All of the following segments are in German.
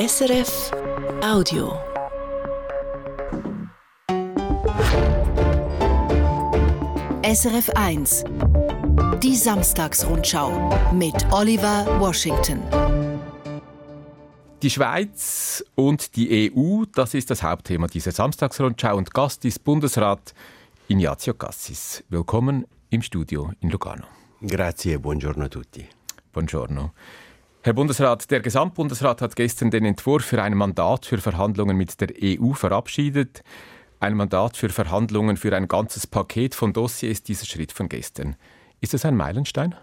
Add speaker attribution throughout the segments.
Speaker 1: SRF Audio. SRF 1 Die Samstagsrundschau mit Oliver Washington.
Speaker 2: Die Schweiz und die EU, das ist das Hauptthema dieser Samstagsrundschau und Gast ist Bundesrat Ignazio Cassis. Willkommen im Studio in Lugano.
Speaker 3: Grazie, buongiorno a tutti.
Speaker 2: Buongiorno. Herr Bundesrat, der Gesamtbundesrat hat gestern den Entwurf für ein Mandat für Verhandlungen mit der EU verabschiedet. Ein Mandat für Verhandlungen für ein ganzes Paket von Dossiers, dieser Schritt von gestern. Ist das ein Meilenstein?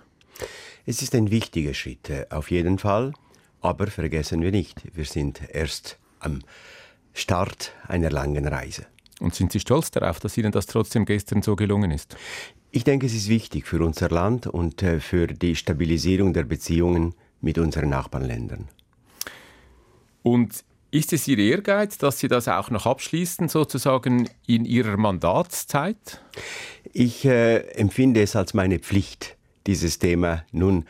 Speaker 3: Es ist ein wichtiger Schritt, äh, auf jeden Fall. Aber vergessen wir nicht, wir sind erst am Start einer langen Reise.
Speaker 2: Und sind Sie stolz darauf, dass Ihnen das trotzdem gestern so gelungen ist?
Speaker 3: Ich denke, es ist wichtig für unser Land und äh, für die Stabilisierung der Beziehungen mit unseren Nachbarländern.
Speaker 2: Und ist es Ihr Ehrgeiz, dass Sie das auch noch abschließen, sozusagen in Ihrer Mandatszeit?
Speaker 3: Ich äh, empfinde es als meine Pflicht, dieses Thema nun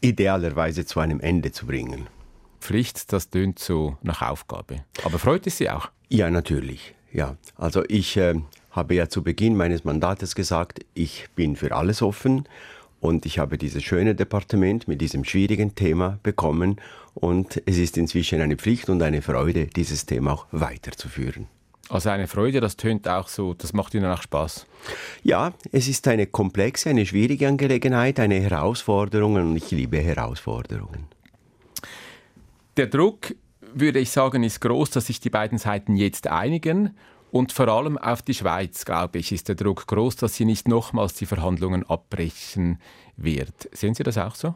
Speaker 3: idealerweise zu einem Ende zu bringen.
Speaker 2: Pflicht, das tönt so nach Aufgabe. Aber freut es Sie auch?
Speaker 3: Ja, natürlich. Ja, also ich äh, habe ja zu Beginn meines Mandates gesagt, ich bin für alles offen und ich habe dieses schöne Departement mit diesem schwierigen Thema bekommen und es ist inzwischen eine Pflicht und eine Freude, dieses Thema auch weiterzuführen.
Speaker 2: Also eine Freude, das tönt auch so, das macht Ihnen auch Spaß.
Speaker 3: Ja, es ist eine komplexe, eine schwierige Angelegenheit, eine Herausforderung und ich liebe Herausforderungen.
Speaker 2: Der Druck, würde ich sagen, ist groß, dass sich die beiden Seiten jetzt einigen und vor allem auf die Schweiz, glaube ich, ist der Druck groß, dass sie nicht nochmals die Verhandlungen abbrechen wird. Sehen Sie das auch so?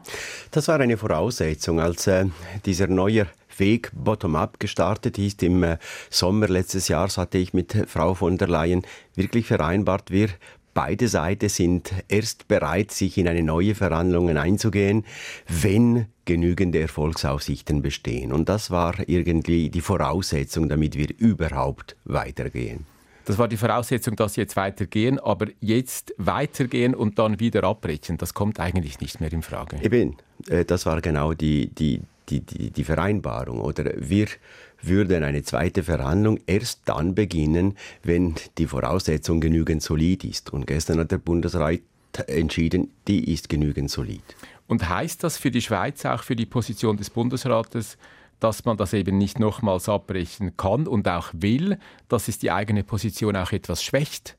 Speaker 3: Das war eine Voraussetzung, als äh, dieser neue Weg bottom-up gestartet ist. Im äh, Sommer letztes Jahres hatte ich mit Frau von der Leyen wirklich vereinbart, wir beide Seiten sind erst bereit, sich in eine neue Verhandlungen einzugehen, wenn genügende Erfolgsaussichten bestehen. Und das war irgendwie die Voraussetzung, damit wir überhaupt weitergehen.
Speaker 2: Das war die Voraussetzung, dass Sie jetzt weitergehen, aber jetzt weitergehen und dann wieder abbrechen, das kommt eigentlich nicht mehr in Frage.
Speaker 3: Eben, äh, das war genau die, die, die, die, die Vereinbarung. Oder wir würden eine zweite Verhandlung erst dann beginnen, wenn die Voraussetzung genügend solid ist. Und gestern hat der Bundesrat entschieden, die ist genügend solid.
Speaker 2: Und heißt das für die Schweiz auch für die Position des Bundesrates, dass man das eben nicht nochmals abbrechen kann und auch will, dass es die eigene Position auch etwas schwächt?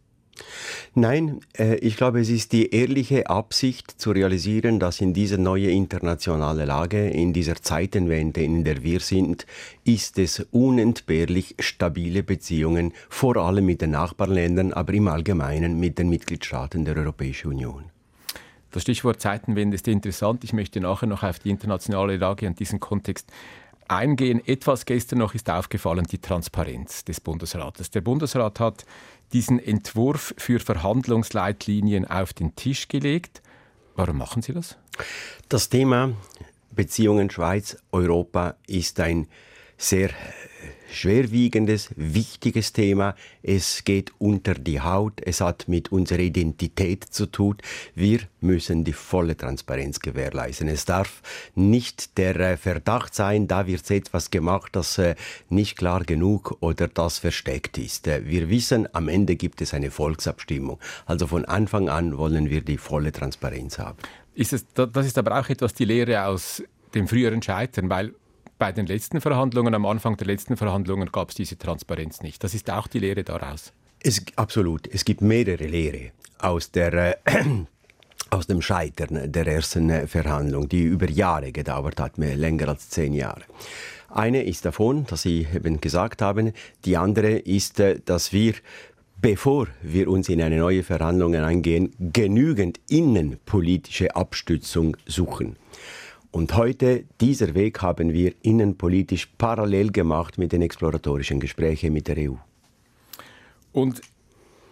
Speaker 3: Nein, äh, ich glaube, es ist die ehrliche Absicht zu realisieren, dass in dieser neuen internationalen Lage, in dieser Zeitenwende, in der wir sind, ist es unentbehrlich, stabile Beziehungen, vor allem mit den Nachbarländern, aber im Allgemeinen mit den Mitgliedstaaten der Europäischen Union.
Speaker 2: Das Stichwort Zeitenwende ist interessant. Ich möchte nachher noch auf die internationale Lage und diesen Kontext eingehen. Etwas gestern noch ist aufgefallen, die Transparenz des Bundesrates. Der Bundesrat hat diesen Entwurf für Verhandlungsleitlinien auf den Tisch gelegt. Warum machen Sie das?
Speaker 3: Das Thema Beziehungen Schweiz-Europa ist ein sehr schwerwiegendes, wichtiges Thema. Es geht unter die Haut. Es hat mit unserer Identität zu tun. Wir müssen die volle Transparenz gewährleisten. Es darf nicht der äh, Verdacht sein, da wird etwas gemacht, das äh, nicht klar genug oder das versteckt ist. Äh, wir wissen, am Ende gibt es eine Volksabstimmung. Also von Anfang an wollen wir die volle Transparenz haben.
Speaker 2: Ist es, das ist aber auch etwas die Lehre aus dem früheren Scheitern, weil bei den letzten Verhandlungen, am Anfang der letzten Verhandlungen gab es diese Transparenz nicht. Das ist auch die Lehre daraus.
Speaker 3: Es, absolut. Es gibt mehrere Lehre aus der äh, aus dem Scheitern der ersten Verhandlung, die über Jahre gedauert hat, mehr länger als zehn Jahre. Eine ist davon, dass Sie eben gesagt haben, die andere ist, äh, dass wir bevor wir uns in eine neue Verhandlung eingehen, genügend innenpolitische Abstützung suchen. Und heute, dieser Weg haben wir innenpolitisch parallel gemacht mit den exploratorischen Gesprächen mit der EU.
Speaker 2: Und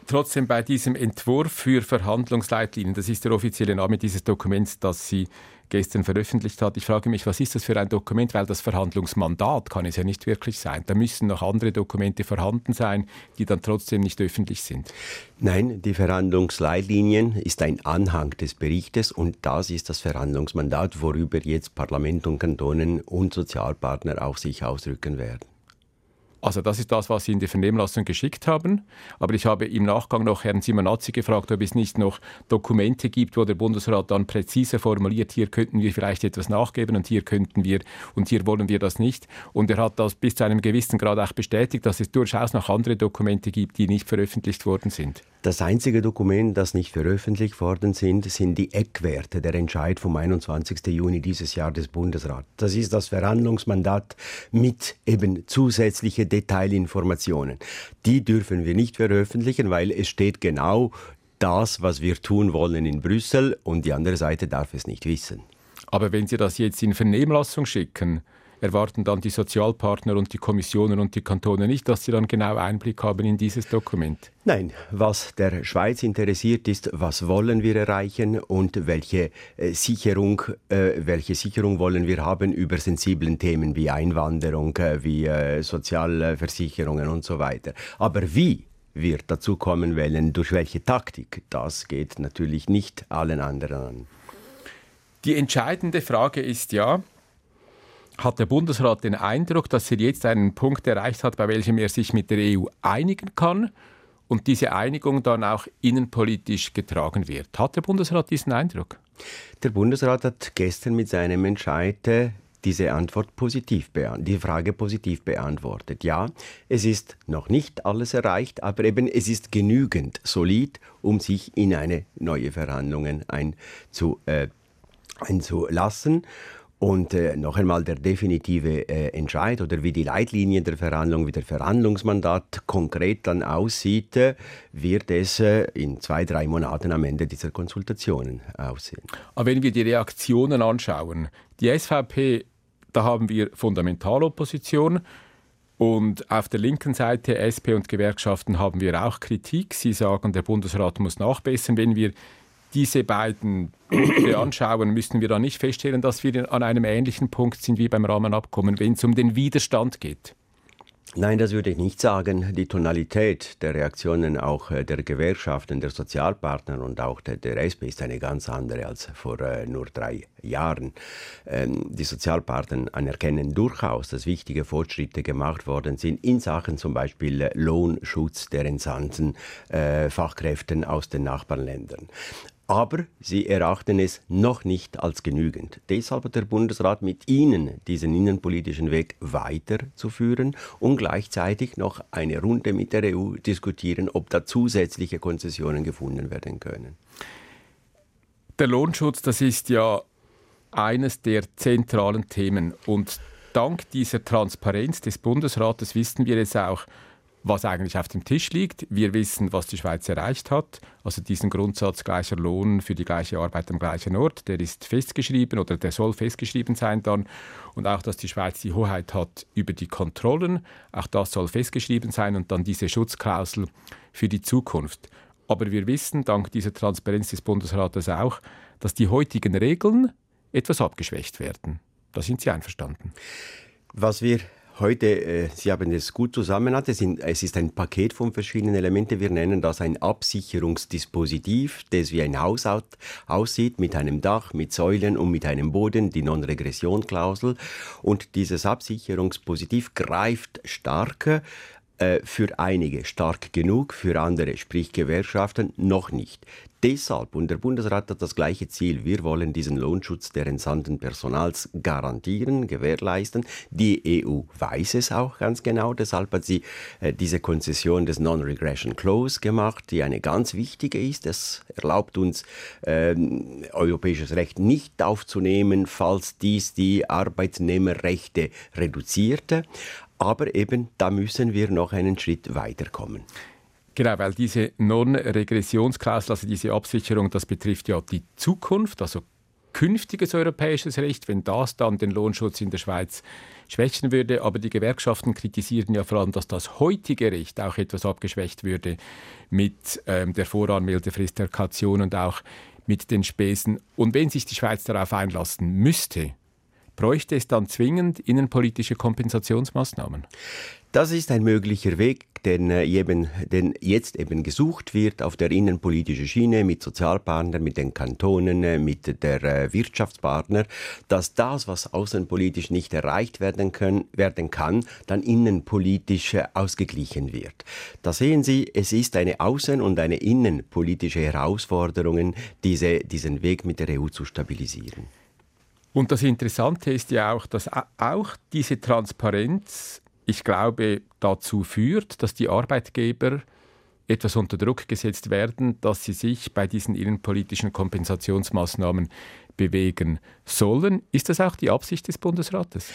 Speaker 2: trotzdem bei diesem Entwurf für Verhandlungsleitlinien, das ist der offizielle Name dieses Dokuments, das Sie gestern veröffentlicht hat. Ich frage mich, was ist das für ein Dokument? Weil das Verhandlungsmandat kann es ja nicht wirklich sein. Da müssen noch andere Dokumente vorhanden sein, die dann trotzdem nicht öffentlich sind.
Speaker 3: Nein, die Verhandlungsleitlinien ist ein Anhang des Berichtes und das ist das Verhandlungsmandat, worüber jetzt Parlament und Kantonen und Sozialpartner auch sich ausdrücken werden.
Speaker 2: Also das ist das, was Sie in die Vernehmlassung geschickt haben. Aber ich habe im Nachgang noch Herrn Simonazzi gefragt, ob es nicht noch Dokumente gibt, wo der Bundesrat dann präzise formuliert, hier könnten wir vielleicht etwas nachgeben und hier könnten wir und hier wollen wir das nicht. Und er hat das bis zu einem gewissen Grad auch bestätigt, dass es durchaus noch andere Dokumente gibt, die nicht veröffentlicht worden sind.
Speaker 3: Das einzige Dokument, das nicht veröffentlicht worden sind, sind die Eckwerte der Entscheid vom 21. Juni dieses Jahr des Bundesrats. Das ist das Verhandlungsmandat mit eben zusätzlichen Detailinformationen. Die dürfen wir nicht veröffentlichen, weil es steht genau das, was wir tun wollen in Brüssel und die andere Seite darf es nicht wissen.
Speaker 2: Aber wenn Sie das jetzt in Vernehmlassung schicken, erwarten dann die Sozialpartner und die Kommissionen und die Kantone nicht, dass sie dann genau Einblick haben in dieses Dokument?
Speaker 3: Nein, was der Schweiz interessiert ist, was wollen wir erreichen und welche äh, Sicherung, äh, welche Sicherung wollen wir haben über sensiblen Themen wie Einwanderung, äh, wie äh, Sozialversicherungen und so weiter. Aber wie wir dazu kommen wollen, durch welche Taktik, das geht natürlich nicht allen anderen an.
Speaker 2: Die entscheidende Frage ist ja, hat der Bundesrat den Eindruck, dass er jetzt einen Punkt erreicht hat, bei welchem er sich mit der EU einigen kann und diese Einigung dann auch innenpolitisch getragen wird. Hat der Bundesrat diesen Eindruck?
Speaker 3: Der Bundesrat hat gestern mit seinem Entscheid äh, diese Antwort positiv die Frage positiv beantwortet. Ja, es ist noch nicht alles erreicht, aber eben es ist genügend solid, um sich in eine neue Verhandlungen einzu, äh, einzulassen. Und äh, noch einmal der definitive äh, Entscheid oder wie die Leitlinien der Verhandlung, wie der Verhandlungsmandat konkret dann aussieht, äh, wird es äh, in zwei, drei Monaten am Ende dieser Konsultationen aussehen.
Speaker 2: Aber wenn wir die Reaktionen anschauen, die SVP, da haben wir Fundamentalopposition. Und auf der linken Seite, SP und Gewerkschaften, haben wir auch Kritik. Sie sagen, der Bundesrat muss nachbessern. Wenn wir diese beiden Punkte anschauen, müssen wir dann nicht feststellen, dass wir an einem ähnlichen Punkt sind wie beim Rahmenabkommen, wenn es um den Widerstand geht.
Speaker 3: Nein, das würde ich nicht sagen. Die Tonalität der Reaktionen auch äh, der Gewerkschaften, der Sozialpartner und auch der, der SP ist eine ganz andere als vor äh, nur drei Jahren. Ähm, die Sozialpartner anerkennen durchaus, dass wichtige Fortschritte gemacht worden sind in Sachen zum Beispiel Lohnschutz der entsandten äh, Fachkräften aus den Nachbarländern aber sie erachten es noch nicht als genügend. Deshalb hat der Bundesrat mit ihnen diesen innenpolitischen Weg weiterzuführen und gleichzeitig noch eine Runde mit der EU diskutieren, ob da zusätzliche Konzessionen gefunden werden können.
Speaker 2: Der Lohnschutz, das ist ja eines der zentralen Themen und dank dieser Transparenz des Bundesrates wissen wir jetzt auch, was eigentlich auf dem Tisch liegt. Wir wissen, was die Schweiz erreicht hat. Also diesen Grundsatz gleicher Lohn für die gleiche Arbeit am gleichen Ort, der ist festgeschrieben oder der soll festgeschrieben sein dann. Und auch, dass die Schweiz die Hoheit hat über die Kontrollen, auch das soll festgeschrieben sein und dann diese Schutzklausel für die Zukunft. Aber wir wissen, dank dieser Transparenz des Bundesrates auch, dass die heutigen Regeln etwas abgeschwächt werden. Da sind Sie einverstanden.
Speaker 3: Was wir heute, äh, Sie haben es gut zusammengehalten, es, ist ein Paket von verschiedenen Elementen. Wir nennen das ein Absicherungsdispositiv, das wie ein Haus aussieht, mit einem Dach, mit Säulen und mit einem Boden, die Non-Regression-Klausel. Und dieses Absicherungspositiv greift stark äh, für einige stark genug, für andere, sprich Gewerkschaften, noch nicht. Deshalb, und der Bundesrat hat das gleiche Ziel, wir wollen diesen Lohnschutz der entsandten Personals garantieren, gewährleisten. Die EU weiß es auch ganz genau, deshalb hat sie äh, diese Konzession des Non-Regression Clause gemacht, die eine ganz wichtige ist. Es erlaubt uns, äh, europäisches Recht nicht aufzunehmen, falls dies die Arbeitnehmerrechte reduzierte. Aber eben, da müssen wir noch einen Schritt weiterkommen.
Speaker 2: Genau, weil diese Non-Regressionsklausel, also diese Absicherung, das betrifft ja die Zukunft, also künftiges europäisches Recht, wenn das dann den Lohnschutz in der Schweiz schwächen würde. Aber die Gewerkschaften kritisieren ja vor allem, dass das heutige Recht auch etwas abgeschwächt würde mit ähm, der Voranmeldefrist der Kaution und auch mit den Spesen. Und wenn sich die Schweiz darauf einlassen müsste, bräuchte es dann zwingend innenpolitische Kompensationsmaßnahmen?
Speaker 3: Das ist ein möglicher Weg, den, äh, eben, den jetzt eben gesucht wird auf der innenpolitischen Schiene mit Sozialpartnern, mit den Kantonen, äh, mit der äh, Wirtschaftspartner, dass das, was außenpolitisch nicht erreicht werden, können, werden kann, dann innenpolitisch ausgeglichen wird. Da sehen Sie, es ist eine außen- und eine innenpolitische Herausforderung, diese, diesen Weg mit der EU zu stabilisieren.
Speaker 2: Und das Interessante ist ja auch, dass auch diese Transparenz ich glaube, dazu führt, dass die Arbeitgeber etwas unter Druck gesetzt werden, dass sie sich bei diesen innenpolitischen Kompensationsmaßnahmen bewegen sollen. Ist das auch die Absicht des Bundesrates?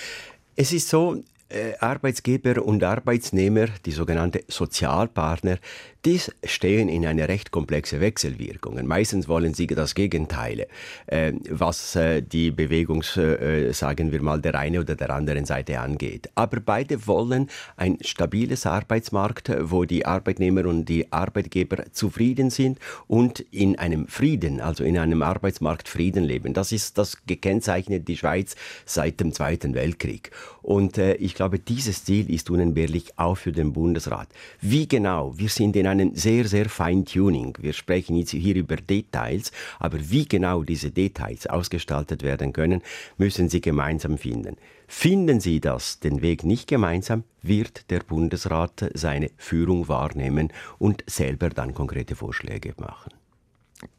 Speaker 3: Es ist so, äh, Arbeitsgeber und Arbeitsnehmer, die sogenannten Sozialpartner, die stehen in einer recht komplexen Wechselwirkung. Meistens wollen sie das Gegenteil, äh, was äh, die Bewegung, sagen wir mal, der einen oder der anderen Seite angeht. Aber beide wollen ein stabiles Arbeitsmarkt, wo die Arbeitnehmer und die Arbeitgeber zufrieden sind und in einem Frieden, also in einem Arbeitsmarkt Frieden leben. Das ist das gekennzeichnet die Schweiz seit dem Zweiten Weltkrieg. Und ich glaube, dieses Ziel ist unentbehrlich auch für den Bundesrat. Wie genau? Wir sind in einem sehr, sehr Feintuning. Wir sprechen jetzt hier über Details, aber wie genau diese Details ausgestaltet werden können, müssen Sie gemeinsam finden. Finden Sie das, den Weg nicht gemeinsam, wird der Bundesrat seine Führung wahrnehmen und selber dann konkrete Vorschläge machen.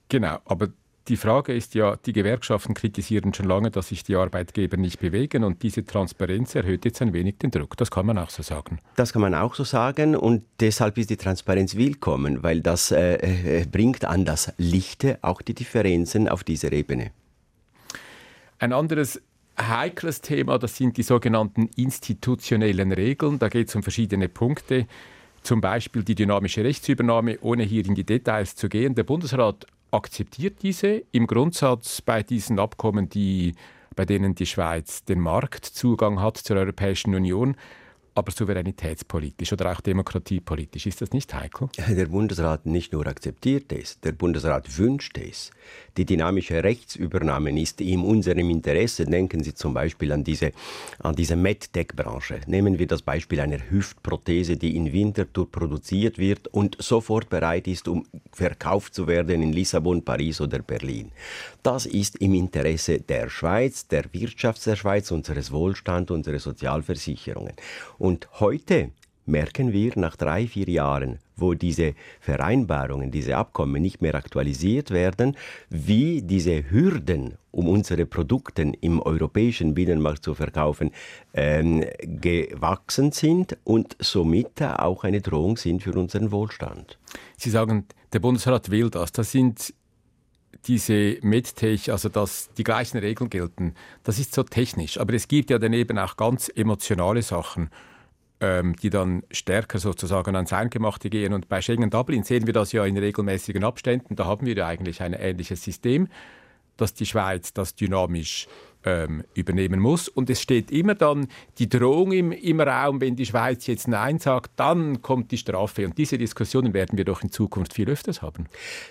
Speaker 2: Genau, aber die Frage ist ja, die Gewerkschaften kritisieren schon lange, dass sich die Arbeitgeber nicht bewegen und diese Transparenz erhöht jetzt ein wenig den Druck. Das kann man auch so sagen.
Speaker 3: Das kann man auch so sagen und deshalb ist die Transparenz willkommen, weil das äh, äh, bringt an das Lichte auch die Differenzen auf dieser Ebene.
Speaker 2: Ein anderes heikles Thema, das sind die sogenannten institutionellen Regeln. Da geht es um verschiedene Punkte zum Beispiel die dynamische Rechtsübernahme, ohne hier in die Details zu gehen. Der Bundesrat akzeptiert diese im Grundsatz bei diesen Abkommen, die, bei denen die Schweiz den Marktzugang hat zur Europäischen Union. Aber souveränitätspolitisch oder auch demokratiepolitisch, ist das nicht heikel?
Speaker 3: Der Bundesrat nicht nur akzeptiert es, der Bundesrat wünscht es. Die dynamische Rechtsübernahme ist in unserem Interesse. Denken Sie zum Beispiel an diese, an diese MedTech-Branche. Nehmen wir das Beispiel einer Hüftprothese, die in Winterthur produziert wird und sofort bereit ist, um verkauft zu werden in Lissabon, Paris oder Berlin. Das ist im Interesse der Schweiz, der Wirtschaft der Schweiz, unseres Wohlstands, unserer Sozialversicherungen. Und heute merken wir nach drei, vier Jahren, wo diese Vereinbarungen, diese Abkommen nicht mehr aktualisiert werden, wie diese Hürden, um unsere Produkte im europäischen Binnenmarkt zu verkaufen, ähm, gewachsen sind und somit auch eine Drohung sind für unseren Wohlstand.
Speaker 2: Sie sagen, der Bundesrat will das. Das sind diese MedTech, also dass die gleichen Regeln gelten, das ist so technisch. Aber es gibt ja daneben auch ganz emotionale Sachen, ähm, die dann stärker sozusagen ans Eingemachte gehen. Und bei Schengen Dublin sehen wir das ja in regelmäßigen Abständen. Da haben wir ja eigentlich ein ähnliches System, dass die Schweiz das dynamisch ähm, übernehmen muss. Und es steht immer dann die Drohung im, im Raum, wenn die Schweiz jetzt Nein sagt, dann kommt die Strafe. Und diese Diskussionen werden wir doch in Zukunft viel öfters haben.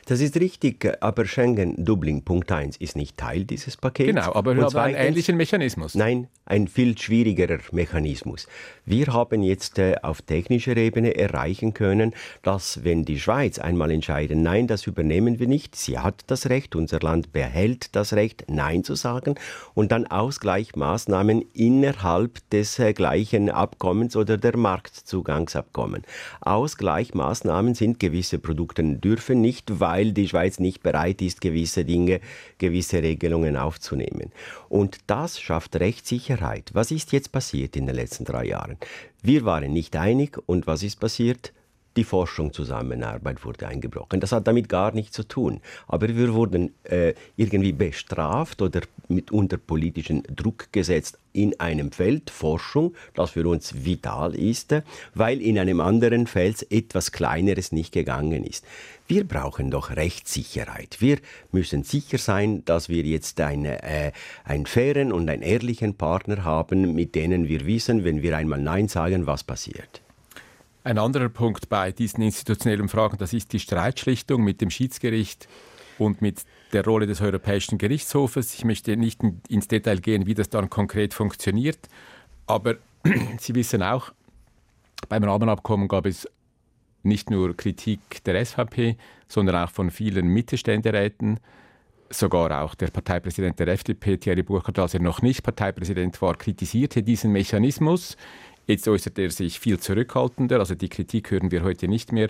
Speaker 3: Das ist richtig, aber Schengen Dublin Punkt 1 ist nicht Teil dieses Pakets.
Speaker 2: Genau, aber wir haben einen ähnlichen Mechanismus.
Speaker 3: Nein, ein viel schwierigerer Mechanismus. Wir haben jetzt äh, auf technischer Ebene erreichen können, dass wenn die Schweiz einmal entscheiden, nein, das übernehmen wir nicht, sie hat das Recht, unser Land behält das Recht, Nein zu sagen. Und und dann Ausgleichsmaßnahmen innerhalb des äh, gleichen Abkommens oder der Marktzugangsabkommen. Ausgleichsmaßnahmen sind gewisse Produkte dürfen nicht, weil die Schweiz nicht bereit ist, gewisse Dinge, gewisse Regelungen aufzunehmen. Und das schafft Rechtssicherheit. Was ist jetzt passiert in den letzten drei Jahren? Wir waren nicht einig und was ist passiert? Die Forschungszusammenarbeit wurde eingebrochen. Das hat damit gar nichts zu tun. Aber wir wurden äh, irgendwie bestraft oder mit unter politischen Druck gesetzt in einem Feld Forschung, das für uns vital ist, weil in einem anderen Feld etwas Kleineres nicht gegangen ist. Wir brauchen doch Rechtssicherheit. Wir müssen sicher sein, dass wir jetzt eine, äh, einen fairen und einen ehrlichen Partner haben, mit denen wir wissen, wenn wir einmal Nein sagen, was passiert.
Speaker 2: Ein anderer Punkt bei diesen institutionellen Fragen, das ist die Streitschlichtung mit dem Schiedsgericht und mit der Rolle des Europäischen Gerichtshofes. Ich möchte nicht ins Detail gehen, wie das dann konkret funktioniert, aber Sie wissen auch, beim Rahmenabkommen gab es nicht nur Kritik der SVP, sondern auch von vielen Mittelständeräten, sogar auch der Parteipräsident der FDP, Thierry Burkhardt, als er noch nicht Parteipräsident war, kritisierte diesen Mechanismus. Jetzt äußert er sich viel zurückhaltender, also die Kritik hören wir heute nicht mehr.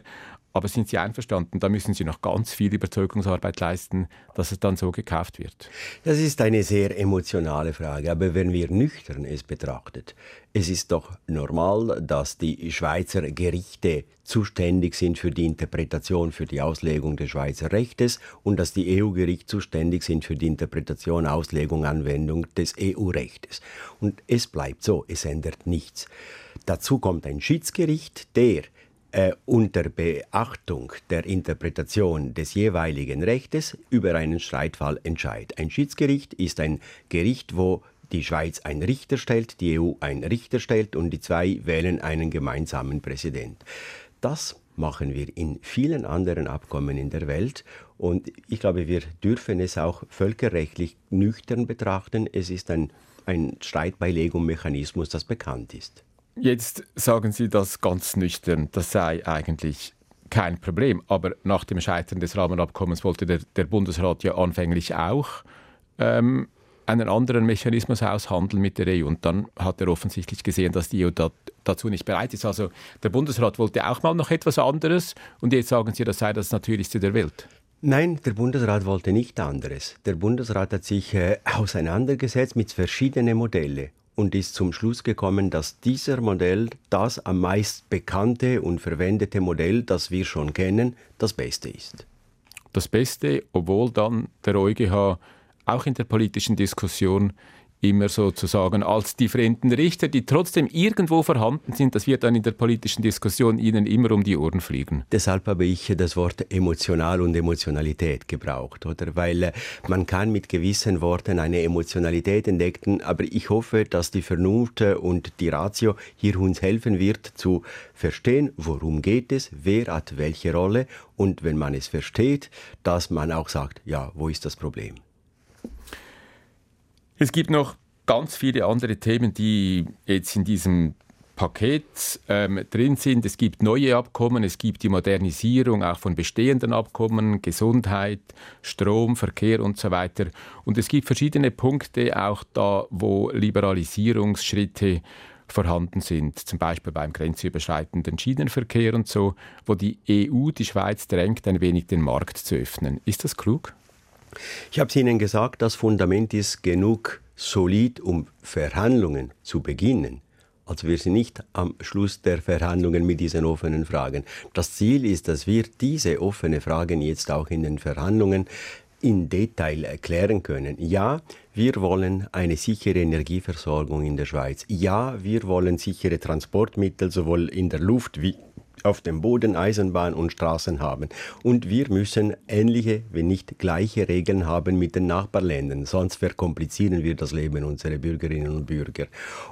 Speaker 2: Aber sind Sie einverstanden? Da müssen Sie noch ganz viel Überzeugungsarbeit leisten, dass es dann so gekauft wird.
Speaker 3: Das ist eine sehr emotionale Frage. Aber wenn wir nüchtern es betrachtet, es ist doch normal, dass die Schweizer Gerichte zuständig sind für die Interpretation, für die Auslegung des Schweizer Rechtes und dass die EU-Gerichte zuständig sind für die Interpretation, Auslegung, Anwendung des EU-Rechtes. Und es bleibt so, es ändert nichts. Dazu kommt ein Schiedsgericht, der äh, unter Beachtung der Interpretation des jeweiligen Rechtes über einen Streitfall entscheidet. Ein Schiedsgericht ist ein Gericht, wo die Schweiz einen Richter stellt, die EU einen Richter stellt und die zwei wählen einen gemeinsamen Präsident. Das machen wir in vielen anderen Abkommen in der Welt und ich glaube, wir dürfen es auch völkerrechtlich nüchtern betrachten. Es ist ein, ein Streitbeilegungsmechanismus, das bekannt ist.
Speaker 2: Jetzt sagen Sie das ganz nüchtern, das sei eigentlich kein Problem. Aber nach dem Scheitern des Rahmenabkommens wollte der, der Bundesrat ja anfänglich auch ähm, einen anderen Mechanismus aushandeln mit der EU. Und dann hat er offensichtlich gesehen, dass die EU da, dazu nicht bereit ist. Also der Bundesrat wollte auch mal noch etwas anderes und jetzt sagen Sie, das sei das Natürlichste der Welt.
Speaker 3: Nein, der Bundesrat wollte nicht anderes. Der Bundesrat hat sich äh, auseinandergesetzt mit verschiedenen Modellen und ist zum Schluss gekommen, dass dieser Modell das am meist bekannte und verwendete Modell, das wir schon kennen, das Beste ist.
Speaker 2: Das Beste, obwohl dann der EuGH auch in der politischen Diskussion immer sozusagen als die fremden Richter, die trotzdem irgendwo vorhanden sind, das wird dann in der politischen Diskussion ihnen immer um die Ohren fliegen.
Speaker 3: Deshalb habe ich das Wort emotional und Emotionalität gebraucht, oder? Weil äh, man kann mit gewissen Worten eine Emotionalität entdecken, aber ich hoffe, dass die Vernunft äh, und die Ratio hier uns helfen wird zu verstehen, worum geht es, wer hat welche Rolle und wenn man es versteht, dass man auch sagt, ja, wo ist das Problem?
Speaker 2: Es gibt noch ganz viele andere Themen, die jetzt in diesem Paket ähm, drin sind. Es gibt neue Abkommen, es gibt die Modernisierung auch von bestehenden Abkommen, Gesundheit, Strom, Verkehr und so weiter. Und es gibt verschiedene Punkte auch da, wo Liberalisierungsschritte vorhanden sind, zum Beispiel beim grenzüberschreitenden Schienenverkehr und so, wo die EU die Schweiz drängt, ein wenig den Markt zu öffnen. Ist das klug?
Speaker 3: Ich habe es Ihnen gesagt, das Fundament ist genug solid, um Verhandlungen zu beginnen. Also wir sind nicht am Schluss der Verhandlungen mit diesen offenen Fragen. Das Ziel ist, dass wir diese offenen Fragen jetzt auch in den Verhandlungen in Detail erklären können. Ja, wir wollen eine sichere Energieversorgung in der Schweiz. Ja, wir wollen sichere Transportmittel sowohl in der Luft wie auf dem Boden Eisenbahn und Straßen haben. Und wir müssen ähnliche, wenn nicht gleiche Regeln haben mit den Nachbarländern, sonst verkomplizieren wir das Leben unserer Bürgerinnen und Bürger.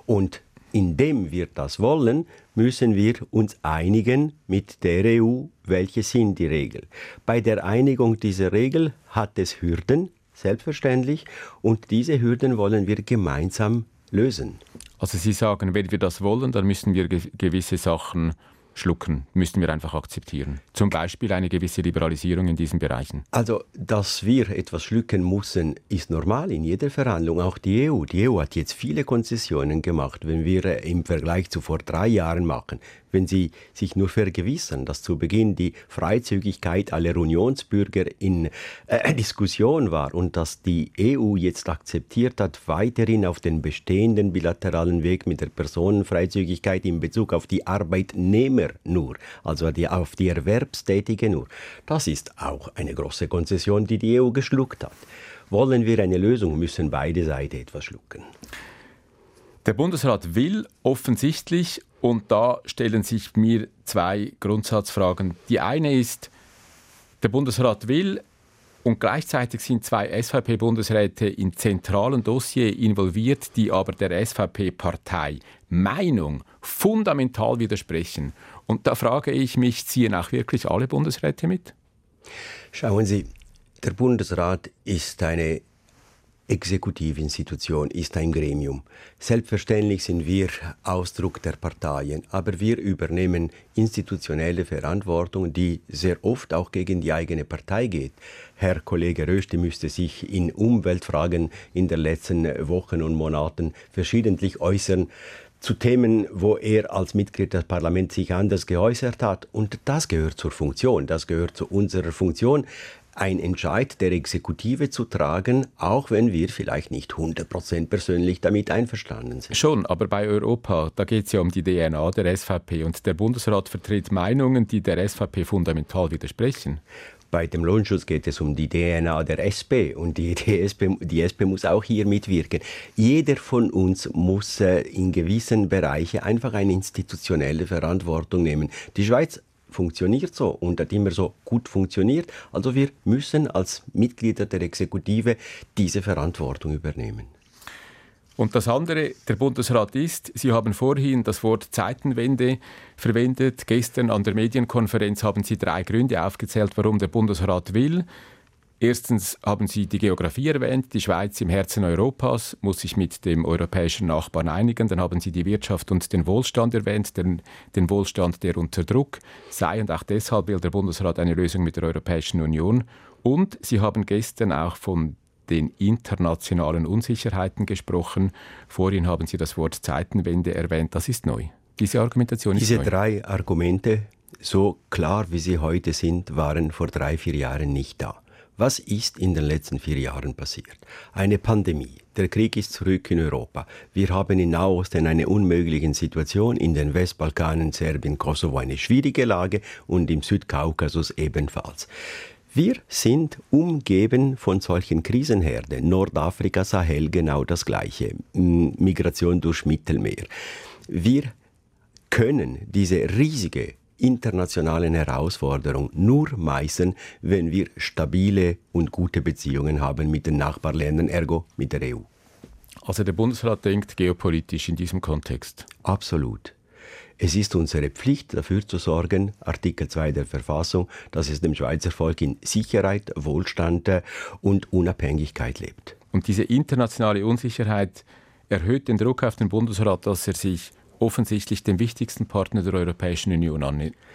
Speaker 3: Und indem wir das wollen, müssen wir uns einigen mit der EU, welche sind die Regeln. Bei der Einigung dieser Regel hat es Hürden, selbstverständlich, und diese Hürden wollen wir gemeinsam lösen.
Speaker 2: Also Sie sagen, wenn wir das wollen, dann müssen wir gewisse Sachen schlucken, müssen wir einfach akzeptieren. Zum Beispiel eine gewisse Liberalisierung in diesen Bereichen.
Speaker 3: Also, dass wir etwas schlucken müssen, ist normal in jeder Verhandlung, auch die EU. Die EU hat jetzt viele Konzessionen gemacht, wenn wir im Vergleich zu vor drei Jahren machen wenn sie sich nur vergewissern, dass zu Beginn die Freizügigkeit aller Unionsbürger in äh, Diskussion war und dass die EU jetzt akzeptiert hat, weiterhin auf den bestehenden bilateralen Weg mit der Personenfreizügigkeit in Bezug auf die Arbeitnehmer nur, also die, auf die Erwerbstätige nur. Das ist auch eine große Konzession, die die EU geschluckt hat. Wollen wir eine Lösung, müssen beide Seiten etwas schlucken.
Speaker 2: Der Bundesrat will offensichtlich und da stellen sich mir zwei Grundsatzfragen. Die eine ist, der Bundesrat will und gleichzeitig sind zwei SVP-Bundesräte in zentralen Dossier involviert, die aber der SVP-Partei Meinung fundamental widersprechen. Und da frage ich mich, ziehen auch wirklich alle Bundesräte mit?
Speaker 3: Schauen Sie, Der Bundesrat ist eine Exekutivinstitution, ist ein Gremium. Selbstverständlich sind wir Ausdruck der Parteien, aber wir übernehmen institutionelle Verantwortung, die sehr oft auch gegen die eigene Partei geht. Herr Kollege Rösti müsste sich in Umweltfragen in den letzten Wochen und Monaten verschiedentlich äußern zu Themen, wo er als Mitglied des Parlaments sich anders geäußert hat. Und das gehört zur Funktion, das gehört zu unserer Funktion ein Entscheid der Exekutive zu tragen, auch wenn wir vielleicht nicht 100% persönlich damit einverstanden sind.
Speaker 2: Schon, aber bei Europa, da geht es ja um die DNA der SVP und der Bundesrat vertritt Meinungen, die der SVP fundamental widersprechen.
Speaker 3: Bei dem Lohnschutz geht es um die DNA der SP und die, die, SP, die SP muss auch hier mitwirken. Jeder von uns muss äh, in gewissen Bereichen einfach eine institutionelle Verantwortung nehmen. Die Schweiz funktioniert so und hat immer so gut funktioniert. Also wir müssen als Mitglieder der Exekutive diese Verantwortung übernehmen.
Speaker 2: Und das andere, der Bundesrat ist, Sie haben vorhin das Wort Zeitenwende verwendet. Gestern an der Medienkonferenz haben Sie drei Gründe aufgezählt, warum der Bundesrat will. Erstens haben Sie die Geografie erwähnt. Die Schweiz im Herzen Europas muss sich mit dem europäischen Nachbarn einigen. Dann haben Sie die Wirtschaft und den Wohlstand erwähnt, den, den Wohlstand, der unter Druck sei. Und auch deshalb will der Bundesrat eine Lösung mit der Europäischen Union. Und Sie haben gestern auch von den internationalen Unsicherheiten gesprochen. Vorhin haben Sie das Wort Zeitenwende erwähnt. Das ist neu. Diese Argumentation
Speaker 3: ist
Speaker 2: Diese
Speaker 3: neu. drei Argumente, so klar wie sie heute sind, waren vor drei, vier Jahren nicht da. Was ist in den letzten vier Jahren passiert? Eine Pandemie. Der Krieg ist zurück in Europa. Wir haben in Nahosten eine unmögliche Situation, in den Westbalkanen, Serbien, Kosovo eine schwierige Lage und im Südkaukasus ebenfalls. Wir sind umgeben von solchen Krisenherden. Nordafrika, Sahel genau das Gleiche. Migration durch Mittelmeer. Wir können diese riesige internationalen Herausforderung nur meistern, wenn wir stabile und gute Beziehungen haben mit den Nachbarländern, ergo mit der EU.
Speaker 2: Also der Bundesrat denkt geopolitisch in diesem Kontext.
Speaker 3: Absolut. Es ist unsere Pflicht, dafür zu sorgen, Artikel 2 der Verfassung, dass es dem Schweizer Volk in Sicherheit, Wohlstand und Unabhängigkeit lebt.
Speaker 2: Und diese internationale Unsicherheit erhöht den Druck auf den Bundesrat, dass er sich offensichtlich dem wichtigsten Partner der Europäischen Union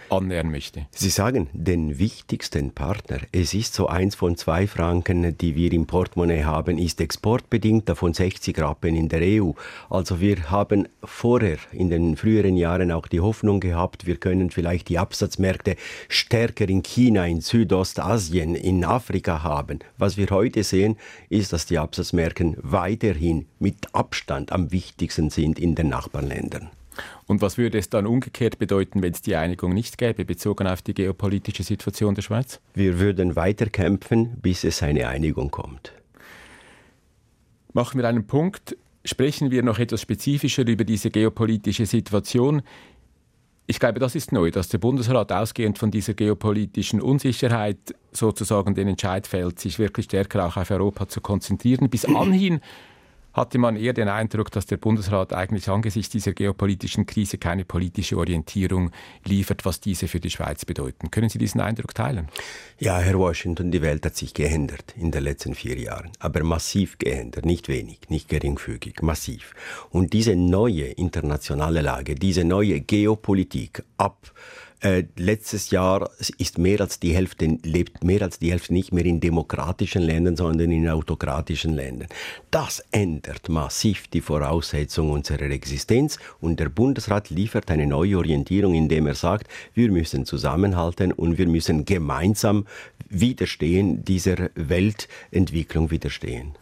Speaker 2: annähern möchte.
Speaker 3: Sie sagen den wichtigsten Partner. Es ist so eins von zwei Franken, die wir im Portemonnaie haben, ist exportbedingt, davon 60 Rappen in der EU. Also wir haben vorher in den früheren Jahren auch die Hoffnung gehabt, wir können vielleicht die Absatzmärkte stärker in China, in Südostasien, in Afrika haben. Was wir heute sehen, ist, dass die Absatzmärkte weiterhin mit Abstand am wichtigsten sind in den Nachbarländern.
Speaker 2: Und was würde es dann umgekehrt bedeuten, wenn es die Einigung nicht gäbe, bezogen auf die geopolitische Situation der Schweiz?
Speaker 3: Wir würden weiter kämpfen, bis es eine Einigung kommt.
Speaker 2: Machen wir einen Punkt. Sprechen wir noch etwas spezifischer über diese geopolitische Situation. Ich glaube, das ist neu, dass der Bundesrat ausgehend von dieser geopolitischen Unsicherheit sozusagen den Entscheid fällt, sich wirklich stärker auch auf Europa zu konzentrieren. Bis anhin hatte man eher den Eindruck, dass der Bundesrat eigentlich angesichts dieser geopolitischen Krise keine politische Orientierung liefert, was diese für die Schweiz bedeuten. Können Sie diesen Eindruck teilen?
Speaker 3: Ja, Herr Washington, die Welt hat sich geändert in den letzten vier Jahren, aber massiv geändert, nicht wenig, nicht geringfügig, massiv. Und diese neue internationale Lage, diese neue Geopolitik ab äh, letztes Jahr ist mehr als die Hälfte, lebt mehr als die Hälfte nicht mehr in demokratischen Ländern, sondern in autokratischen Ländern. Das ändert massiv die Voraussetzungen unserer Existenz und der Bundesrat liefert eine neue Orientierung, indem er sagt, wir müssen zusammenhalten und wir müssen gemeinsam widerstehen, dieser Weltentwicklung widerstehen.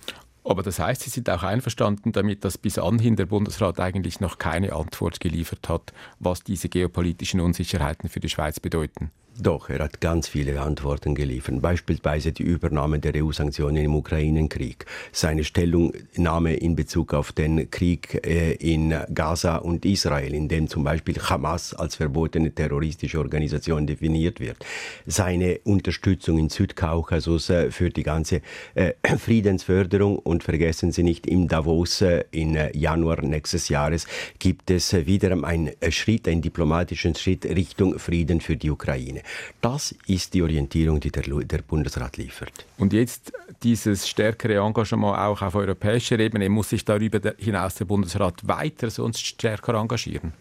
Speaker 2: Aber das heißt, Sie sind auch einverstanden damit, dass bis anhin der Bundesrat eigentlich noch keine Antwort geliefert hat, was diese geopolitischen Unsicherheiten für die Schweiz bedeuten.
Speaker 3: Doch, er hat ganz viele Antworten geliefert. Beispielsweise die Übernahme der EU-Sanktionen im Ukraine-Krieg, seine Stellungnahme in Bezug auf den Krieg äh, in Gaza und Israel, in dem zum Beispiel Hamas als verbotene terroristische Organisation definiert wird, seine Unterstützung in Südkaukasus äh, für die ganze äh, Friedensförderung und vergessen Sie nicht, im Davos im Januar nächstes Jahres gibt es wieder einen Schritt, einen diplomatischen Schritt Richtung Frieden für die Ukraine. Das ist die Orientierung, die der, der Bundesrat liefert.
Speaker 2: Und jetzt dieses stärkere Engagement auch auf europäischer Ebene, muss sich darüber hinaus der Bundesrat weiter sonst stärker engagieren?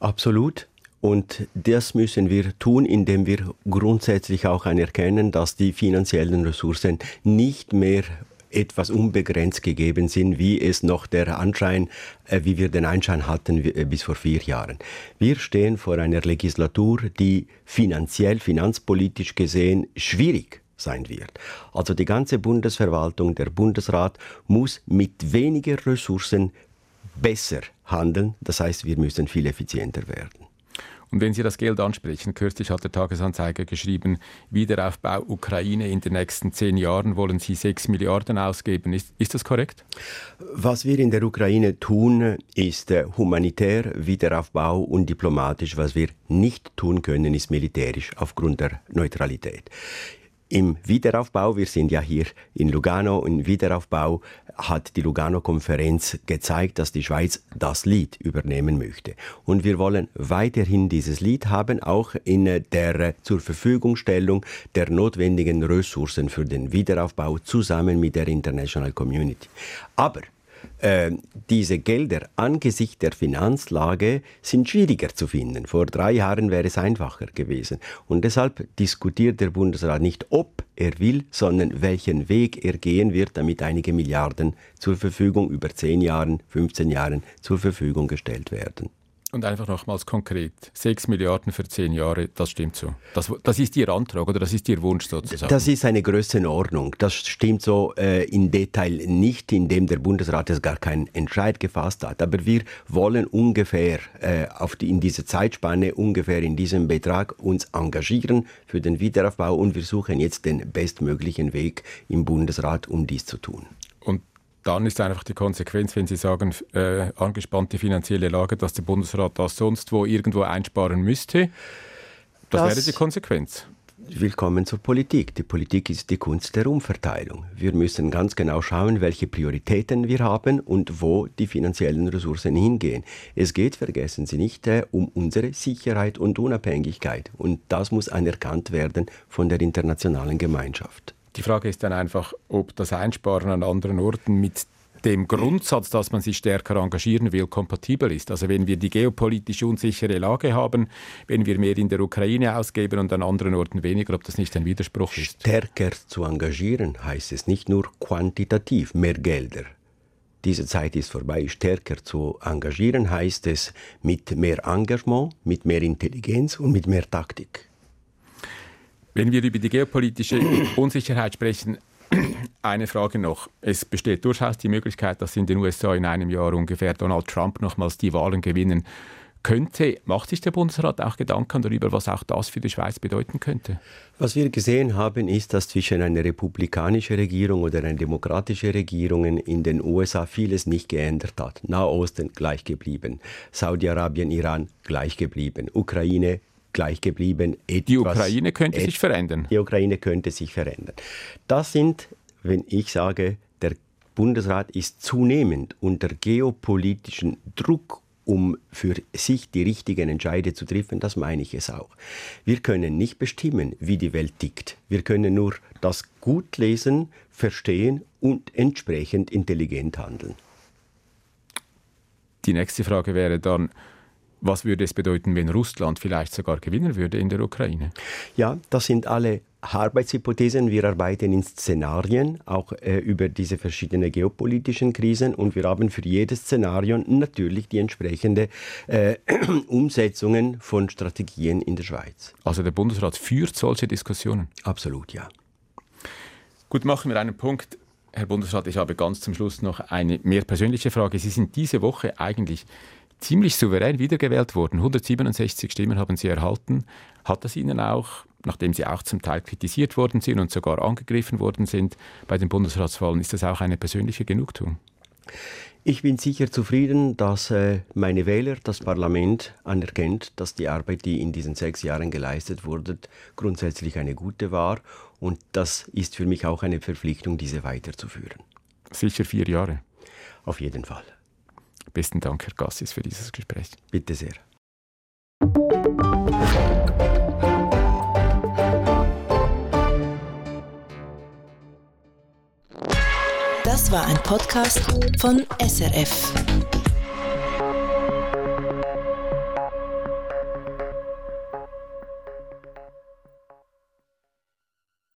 Speaker 3: Absolut. Und das müssen wir tun, indem wir grundsätzlich auch anerkennen, dass die finanziellen Ressourcen nicht mehr etwas unbegrenzt gegeben sind, wie es noch der Anschein, äh, wie wir den Anschein hatten äh, bis vor vier Jahren. Wir stehen vor einer Legislatur, die finanziell, finanzpolitisch gesehen schwierig sein wird. Also die ganze Bundesverwaltung, der Bundesrat muss mit weniger Ressourcen besser handeln. Das heißt, wir müssen viel effizienter werden.
Speaker 2: Und wenn Sie das Geld ansprechen, kürzlich hat der Tagesanzeiger geschrieben, Wiederaufbau Ukraine in den nächsten zehn Jahren wollen Sie sechs Milliarden ausgeben. Ist, ist das korrekt?
Speaker 3: Was wir in der Ukraine tun, ist äh, humanitär, Wiederaufbau und diplomatisch. Was wir nicht tun können, ist militärisch aufgrund der Neutralität im Wiederaufbau, wir sind ja hier in Lugano, im Wiederaufbau hat die Lugano-Konferenz gezeigt, dass die Schweiz das Lied übernehmen möchte. Und wir wollen weiterhin dieses Lied haben, auch in der zur Verfügungstellung der notwendigen Ressourcen für den Wiederaufbau zusammen mit der International Community. Aber äh, diese Gelder angesichts der Finanzlage sind schwieriger zu finden. Vor drei Jahren wäre es einfacher gewesen. Und deshalb diskutiert der Bundesrat nicht, ob er will, sondern welchen Weg er gehen wird, damit einige Milliarden zur Verfügung über zehn Jahren, 15 Jahren zur Verfügung gestellt werden.
Speaker 2: Und einfach nochmals konkret, 6 Milliarden für 10 Jahre, das stimmt so. Das, das ist Ihr Antrag oder das ist Ihr Wunsch sozusagen?
Speaker 3: Das ist eine Größenordnung. Das stimmt so äh, in Detail nicht, indem der Bundesrat jetzt gar keinen Entscheid gefasst hat. Aber wir wollen ungefähr äh, auf die, in dieser Zeitspanne, ungefähr in diesem Betrag uns engagieren für den Wiederaufbau und wir suchen jetzt den bestmöglichen Weg im Bundesrat, um dies zu tun.
Speaker 2: Dann ist einfach die Konsequenz, wenn Sie sagen, äh, angespannte finanzielle Lage, dass der Bundesrat das sonst wo irgendwo einsparen müsste. Das, das wäre die Konsequenz.
Speaker 3: Willkommen zur Politik. Die Politik ist die Kunst der Umverteilung. Wir müssen ganz genau schauen, welche Prioritäten wir haben und wo die finanziellen Ressourcen hingehen. Es geht, vergessen Sie nicht, äh, um unsere Sicherheit und Unabhängigkeit. Und das muss anerkannt werden von der internationalen Gemeinschaft.
Speaker 2: Die Frage ist dann einfach, ob das Einsparen an anderen Orten mit dem Grundsatz, dass man sich stärker engagieren will, kompatibel ist. Also wenn wir die geopolitisch unsichere Lage haben, wenn wir mehr in der Ukraine ausgeben und an anderen Orten weniger, ob das nicht ein Widerspruch ist.
Speaker 3: Stärker zu engagieren heißt es nicht nur quantitativ mehr Gelder. Diese Zeit ist vorbei. Stärker zu engagieren heißt es mit mehr Engagement, mit mehr Intelligenz und mit mehr Taktik.
Speaker 2: Wenn wir über die geopolitische Unsicherheit sprechen, eine Frage noch. Es besteht durchaus die Möglichkeit, dass in den USA in einem Jahr ungefähr Donald Trump nochmals die Wahlen gewinnen könnte. Macht sich der Bundesrat auch Gedanken darüber, was auch das für die Schweiz bedeuten könnte?
Speaker 3: Was wir gesehen haben, ist, dass zwischen einer republikanischen Regierung oder einer demokratischen Regierung in den USA vieles nicht geändert hat. Nahosten gleich geblieben, Saudi-Arabien, Iran gleich geblieben, Ukraine gleich geblieben.
Speaker 2: Etwas, die Ukraine könnte sich verändern.
Speaker 3: Die Ukraine könnte sich verändern. Das sind, wenn ich sage, der Bundesrat ist zunehmend unter geopolitischen Druck um für sich die richtigen Entscheide zu treffen, das meine ich es auch. Wir können nicht bestimmen, wie die Welt tickt. Wir können nur das gut lesen, verstehen und entsprechend intelligent handeln.
Speaker 2: Die nächste Frage wäre dann, was würde es bedeuten, wenn Russland vielleicht sogar gewinnen würde in der Ukraine?
Speaker 3: Ja, das sind alle Arbeitshypothesen. Wir arbeiten in Szenarien, auch äh, über diese verschiedenen geopolitischen Krisen. Und wir haben für jedes Szenario natürlich die entsprechende äh, Umsetzungen von Strategien in der Schweiz.
Speaker 2: Also der Bundesrat führt solche Diskussionen?
Speaker 3: Absolut, ja.
Speaker 2: Gut, machen wir einen Punkt. Herr Bundesrat, ich habe ganz zum Schluss noch eine mehr persönliche Frage. Sie sind diese Woche eigentlich ziemlich souverän wiedergewählt worden. 167 Stimmen haben Sie erhalten. Hat das Ihnen auch, nachdem Sie auch zum Teil kritisiert worden sind und sogar angegriffen worden sind bei den Bundesratswahlen, ist das auch eine persönliche Genugtuung?
Speaker 3: Ich bin sicher zufrieden, dass äh, meine Wähler, das Parlament anerkennt, dass die Arbeit, die in diesen sechs Jahren geleistet wurde, grundsätzlich eine gute war. Und das ist für mich auch eine Verpflichtung, diese weiterzuführen.
Speaker 2: Sicher vier Jahre.
Speaker 3: Auf jeden Fall.
Speaker 2: Besten Dank, Herr Gassis, für dieses Gespräch.
Speaker 3: Bitte sehr.
Speaker 1: Das war ein Podcast von SRF.